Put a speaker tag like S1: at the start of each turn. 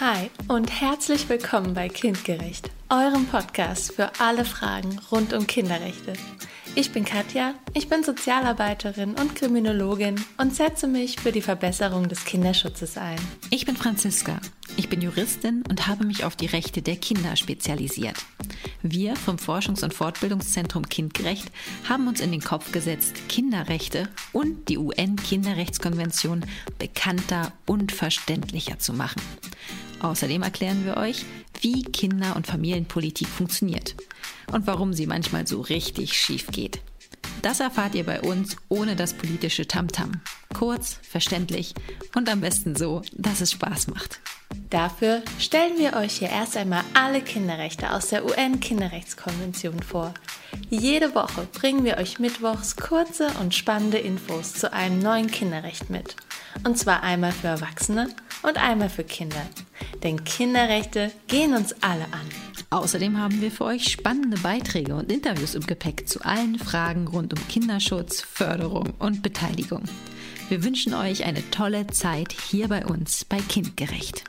S1: Hi und herzlich willkommen bei Kindgerecht, eurem Podcast für alle Fragen rund um Kinderrechte. Ich bin Katja, ich bin Sozialarbeiterin und Kriminologin und setze mich für die Verbesserung des Kinderschutzes ein.
S2: Ich bin Franziska, ich bin Juristin und habe mich auf die Rechte der Kinder spezialisiert. Wir vom Forschungs- und Fortbildungszentrum Kindgerecht haben uns in den Kopf gesetzt, Kinderrechte und die UN-Kinderrechtskonvention bekannter und verständlicher zu machen. Außerdem erklären wir euch, wie Kinder- und Familienpolitik funktioniert und warum sie manchmal so richtig schief geht. Das erfahrt ihr bei uns ohne das politische Tamtam. Kurz, verständlich und am besten so, dass es Spaß macht.
S1: Dafür stellen wir euch hier erst einmal alle Kinderrechte aus der UN-Kinderrechtskonvention vor. Jede Woche bringen wir euch mittwochs kurze und spannende Infos zu einem neuen Kinderrecht mit. Und zwar einmal für Erwachsene und einmal für Kinder. Denn Kinderrechte gehen uns alle an.
S2: Außerdem haben wir für euch spannende Beiträge und Interviews im Gepäck zu allen Fragen rund um Kinderschutz, Förderung und Beteiligung. Wir wünschen euch eine tolle Zeit hier bei uns bei Kindgerecht.